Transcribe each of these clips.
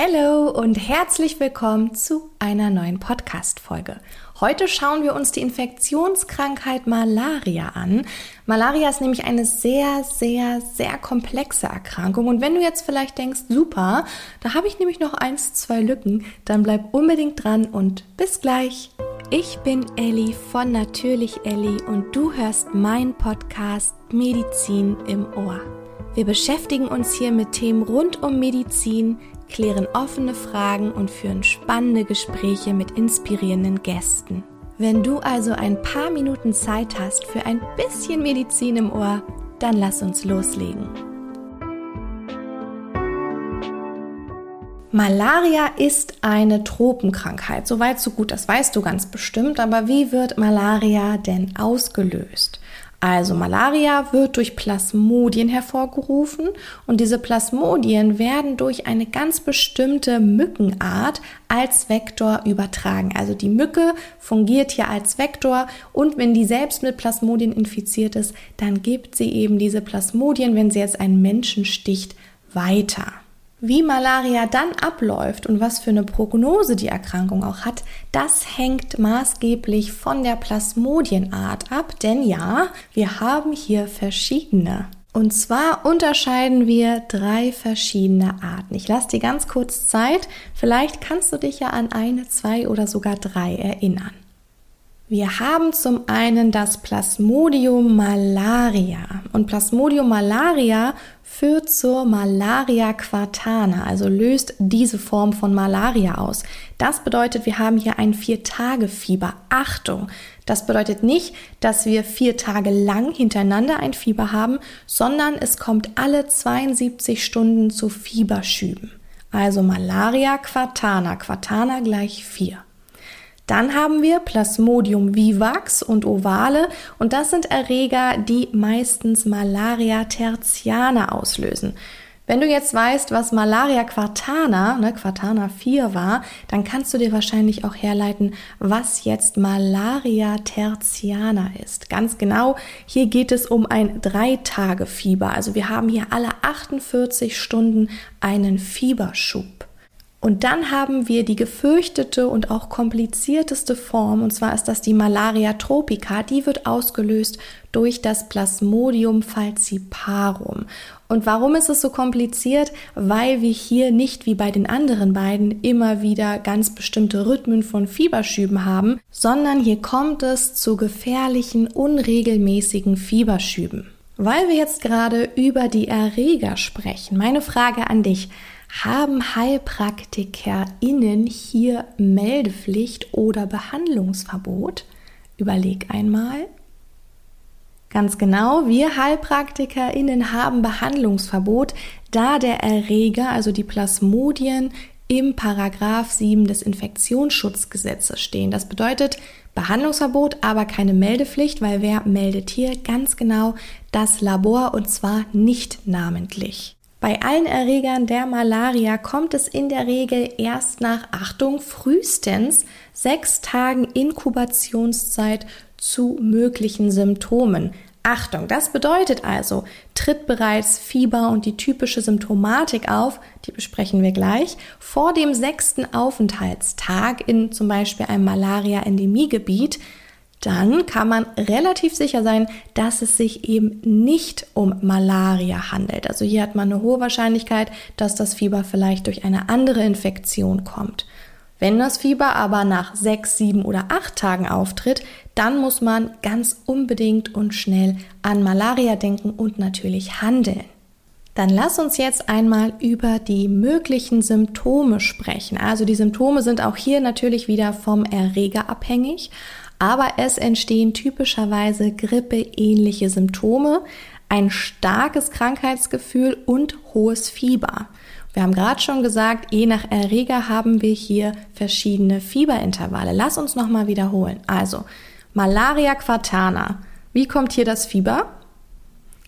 Hallo und herzlich willkommen zu einer neuen Podcast-Folge. Heute schauen wir uns die Infektionskrankheit Malaria an. Malaria ist nämlich eine sehr, sehr, sehr komplexe Erkrankung. Und wenn du jetzt vielleicht denkst, super, da habe ich nämlich noch eins, zwei Lücken, dann bleib unbedingt dran und bis gleich. Ich bin Elli von Natürlich Elli und du hörst meinen Podcast Medizin im Ohr. Wir beschäftigen uns hier mit Themen rund um Medizin, klären offene Fragen und führen spannende Gespräche mit inspirierenden Gästen. Wenn du also ein paar Minuten Zeit hast für ein bisschen Medizin im Ohr, dann lass uns loslegen. Malaria ist eine Tropenkrankheit. Soweit, so gut, das weißt du ganz bestimmt. Aber wie wird Malaria denn ausgelöst? Also Malaria wird durch Plasmodien hervorgerufen und diese Plasmodien werden durch eine ganz bestimmte Mückenart als Vektor übertragen. Also die Mücke fungiert hier als Vektor und wenn die selbst mit Plasmodien infiziert ist, dann gibt sie eben diese Plasmodien, wenn sie jetzt einen Menschen sticht, weiter. Wie Malaria dann abläuft und was für eine Prognose die Erkrankung auch hat, das hängt maßgeblich von der Plasmodienart ab, denn ja, wir haben hier verschiedene. Und zwar unterscheiden wir drei verschiedene Arten. Ich lasse dir ganz kurz Zeit, vielleicht kannst du dich ja an eine, zwei oder sogar drei erinnern. Wir haben zum einen das Plasmodium malaria. Und Plasmodium malaria führt zur Malaria quartana, also löst diese Form von Malaria aus. Das bedeutet, wir haben hier ein Vier-Tage-Fieber. Achtung! Das bedeutet nicht, dass wir vier Tage lang hintereinander ein Fieber haben, sondern es kommt alle 72 Stunden zu Fieberschüben. Also Malaria quartana, quartana gleich vier. Dann haben wir Plasmodium vivax und ovale und das sind Erreger, die meistens Malaria tertiana auslösen. Wenn du jetzt weißt, was Malaria quartana, ne, quartana 4 war, dann kannst du dir wahrscheinlich auch herleiten, was jetzt Malaria tertiana ist. Ganz genau, hier geht es um ein Drei-Tage-Fieber. Also wir haben hier alle 48 Stunden einen Fieberschub. Und dann haben wir die gefürchtete und auch komplizierteste Form, und zwar ist das die Malaria tropica. Die wird ausgelöst durch das Plasmodium falciparum. Und warum ist es so kompliziert? Weil wir hier nicht wie bei den anderen beiden immer wieder ganz bestimmte Rhythmen von Fieberschüben haben, sondern hier kommt es zu gefährlichen, unregelmäßigen Fieberschüben. Weil wir jetzt gerade über die Erreger sprechen, meine Frage an dich. Haben HeilpraktikerInnen hier Meldepflicht oder Behandlungsverbot? Überleg einmal. Ganz genau, wir HeilpraktikerInnen haben Behandlungsverbot, da der Erreger, also die Plasmodien, im Paragraph 7 des Infektionsschutzgesetzes stehen. Das bedeutet Behandlungsverbot, aber keine Meldepflicht, weil wer meldet hier ganz genau das Labor und zwar nicht namentlich. Bei allen Erregern der Malaria kommt es in der Regel erst nach Achtung frühestens sechs Tagen Inkubationszeit zu möglichen Symptomen. Achtung, das bedeutet also, tritt bereits Fieber und die typische Symptomatik auf, die besprechen wir gleich, vor dem sechsten Aufenthaltstag in zum Beispiel einem Malaria-Endemiegebiet, dann kann man relativ sicher sein, dass es sich eben nicht um Malaria handelt. Also hier hat man eine hohe Wahrscheinlichkeit, dass das Fieber vielleicht durch eine andere Infektion kommt. Wenn das Fieber aber nach sechs, sieben oder acht Tagen auftritt, dann muss man ganz unbedingt und schnell an Malaria denken und natürlich handeln. Dann lass uns jetzt einmal über die möglichen Symptome sprechen. Also die Symptome sind auch hier natürlich wieder vom Erreger abhängig aber es entstehen typischerweise grippeähnliche Symptome, ein starkes Krankheitsgefühl und hohes Fieber. Wir haben gerade schon gesagt, je nach Erreger haben wir hier verschiedene Fieberintervalle. Lass uns nochmal wiederholen. Also, Malaria quartana. Wie kommt hier das Fieber?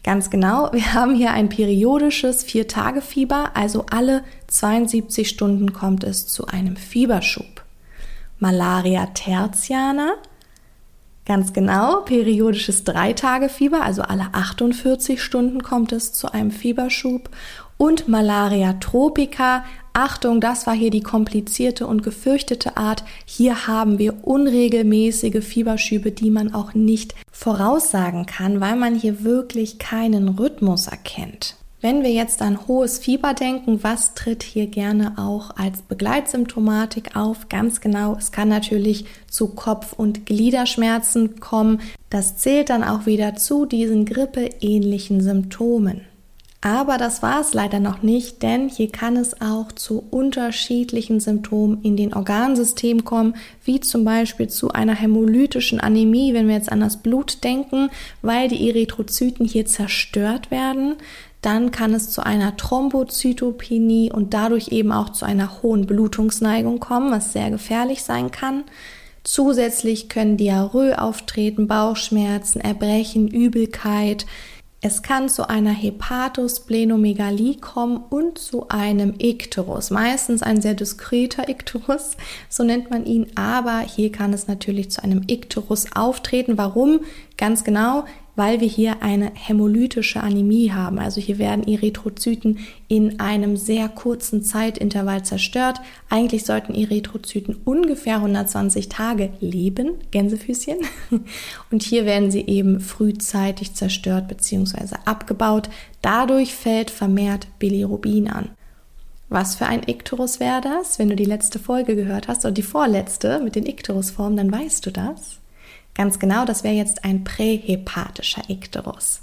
Ganz genau, wir haben hier ein periodisches Vier-Tage-Fieber, also alle 72 Stunden kommt es zu einem Fieberschub. Malaria tertiana, Ganz genau, periodisches Dreitagefieber, also alle 48 Stunden kommt es zu einem Fieberschub und Malaria tropica, Achtung, das war hier die komplizierte und gefürchtete Art. Hier haben wir unregelmäßige Fieberschübe, die man auch nicht voraussagen kann, weil man hier wirklich keinen Rhythmus erkennt. Wenn wir jetzt an hohes Fieber denken, was tritt hier gerne auch als Begleitsymptomatik auf? Ganz genau, es kann natürlich zu Kopf- und Gliederschmerzen kommen. Das zählt dann auch wieder zu diesen grippeähnlichen Symptomen. Aber das war es leider noch nicht, denn hier kann es auch zu unterschiedlichen Symptomen in den Organsystemen kommen, wie zum Beispiel zu einer hämolytischen Anämie, wenn wir jetzt an das Blut denken, weil die Erythrozyten hier zerstört werden. Dann kann es zu einer Thrombozytopenie und dadurch eben auch zu einer hohen Blutungsneigung kommen, was sehr gefährlich sein kann. Zusätzlich können Diarrhoe auftreten, Bauchschmerzen, Erbrechen, Übelkeit, es kann zu einer Hepatosplenomegalie kommen und zu einem Ikterus. Meistens ein sehr diskreter Ikterus, so nennt man ihn, aber hier kann es natürlich zu einem Ikterus auftreten. Warum? Ganz genau, weil wir hier eine hämolytische Anämie haben. Also hier werden Erythrozyten in einem sehr kurzen Zeitintervall zerstört. Eigentlich sollten Erythrozyten ungefähr 120 Tage leben, Gänsefüßchen. Und hier werden sie eben frühzeitig zerstört bzw. abgebaut. Dadurch fällt vermehrt Bilirubin an. Was für ein Ikterus wäre das? Wenn du die letzte Folge gehört hast oder die vorletzte mit den Ikterusformen, dann weißt du das. Ganz genau, das wäre jetzt ein prähepatischer Ikterus.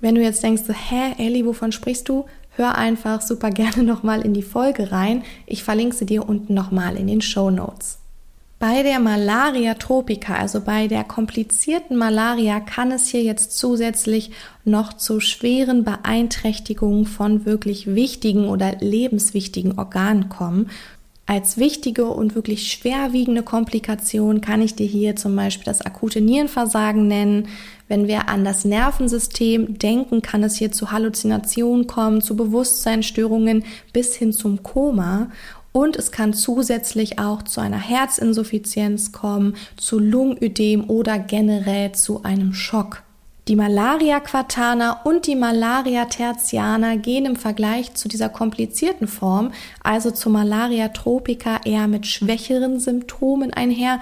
Wenn du jetzt denkst, hä, Ellie, wovon sprichst du? Hör einfach super gerne nochmal in die Folge rein. Ich verlinke sie dir unten nochmal in den Show Notes. Bei der Malaria tropica, also bei der komplizierten Malaria, kann es hier jetzt zusätzlich noch zu schweren Beeinträchtigungen von wirklich wichtigen oder lebenswichtigen Organen kommen. Als wichtige und wirklich schwerwiegende Komplikation kann ich dir hier zum Beispiel das akute Nierenversagen nennen. Wenn wir an das Nervensystem denken, kann es hier zu Halluzinationen kommen, zu Bewusstseinsstörungen bis hin zum Koma. Und es kann zusätzlich auch zu einer Herzinsuffizienz kommen, zu Lungenödem oder generell zu einem Schock. Die Malaria Quartana und die Malaria tertiana gehen im Vergleich zu dieser komplizierten Form, also zu Malaria tropica, eher mit schwächeren Symptomen einher.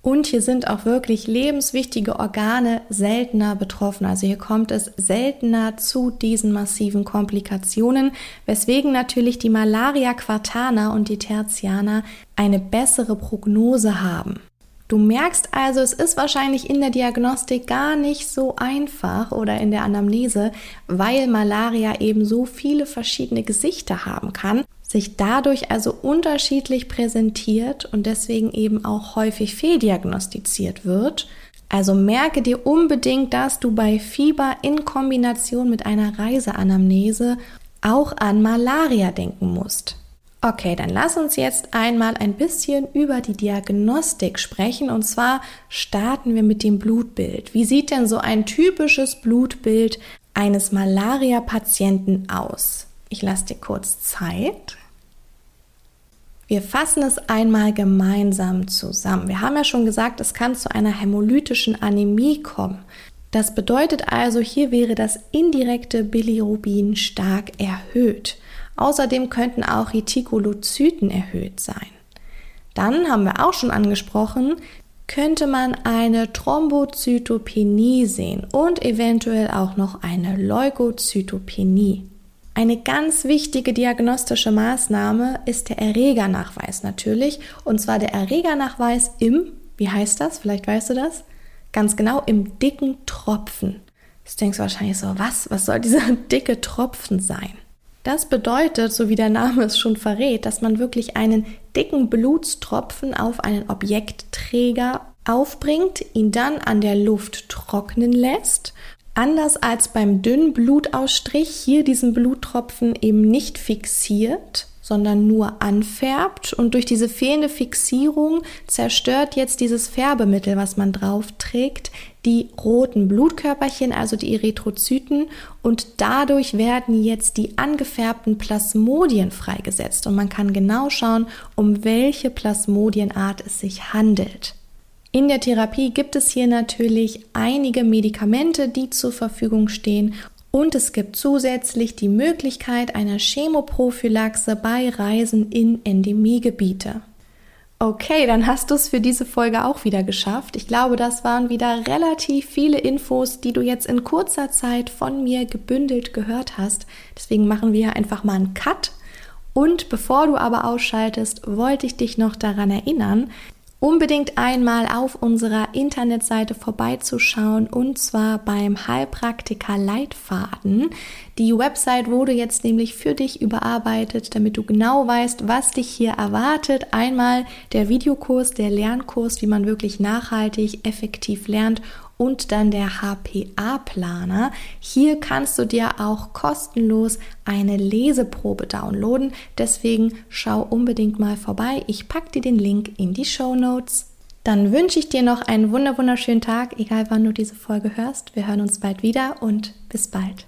Und hier sind auch wirklich lebenswichtige Organe seltener betroffen. Also hier kommt es seltener zu diesen massiven Komplikationen, weswegen natürlich die Malaria Quartana und die Tertiana eine bessere Prognose haben. Du merkst also, es ist wahrscheinlich in der Diagnostik gar nicht so einfach oder in der Anamnese, weil Malaria eben so viele verschiedene Gesichter haben kann, sich dadurch also unterschiedlich präsentiert und deswegen eben auch häufig fehldiagnostiziert wird. Also merke dir unbedingt, dass du bei Fieber in Kombination mit einer Reiseanamnese auch an Malaria denken musst. Okay, dann lass uns jetzt einmal ein bisschen über die Diagnostik sprechen. Und zwar starten wir mit dem Blutbild. Wie sieht denn so ein typisches Blutbild eines Malaria-Patienten aus? Ich lasse dir kurz Zeit. Wir fassen es einmal gemeinsam zusammen. Wir haben ja schon gesagt, es kann zu einer hämolytischen Anämie kommen. Das bedeutet also, hier wäre das indirekte Bilirubin stark erhöht. Außerdem könnten auch Retikolozyten erhöht sein. Dann haben wir auch schon angesprochen, könnte man eine Thrombozytopenie sehen und eventuell auch noch eine Leukozytopenie. Eine ganz wichtige diagnostische Maßnahme ist der Erregernachweis natürlich, und zwar der Erregernachweis im, wie heißt das? Vielleicht weißt du das? Ganz genau im dicken Tropfen. Jetzt denkst du wahrscheinlich so, was? Was soll dieser dicke Tropfen sein? Das bedeutet, so wie der Name es schon verrät, dass man wirklich einen dicken Blutstropfen auf einen Objektträger aufbringt, ihn dann an der Luft trocknen lässt. Anders als beim dünnen Blutausstrich hier diesen Bluttropfen eben nicht fixiert, sondern nur anfärbt. Und durch diese fehlende Fixierung zerstört jetzt dieses Färbemittel, was man drauf trägt, die roten Blutkörperchen, also die Erythrozyten. Und dadurch werden jetzt die angefärbten Plasmodien freigesetzt. Und man kann genau schauen, um welche Plasmodienart es sich handelt. In der Therapie gibt es hier natürlich einige Medikamente, die zur Verfügung stehen Und es gibt zusätzlich die Möglichkeit einer Chemoprophylaxe bei Reisen in Endemiegebiete. Okay, dann hast du es für diese Folge auch wieder geschafft. Ich glaube, das waren wieder relativ viele Infos, die du jetzt in kurzer Zeit von mir gebündelt gehört hast. Deswegen machen wir einfach mal einen Cut. Und bevor du aber ausschaltest, wollte ich dich noch daran erinnern, unbedingt einmal auf unserer Internetseite vorbeizuschauen und zwar beim Heilpraktiker Leitfaden. Die Website wurde jetzt nämlich für dich überarbeitet, damit du genau weißt, was dich hier erwartet. Einmal der Videokurs, der Lernkurs, wie man wirklich nachhaltig, effektiv lernt und dann der HPA-Planer. Hier kannst du dir auch kostenlos eine Leseprobe downloaden. Deswegen schau unbedingt mal vorbei. Ich packe dir den Link in die Show Notes. Dann wünsche ich dir noch einen wunderschönen Tag, egal wann du diese Folge hörst. Wir hören uns bald wieder und bis bald.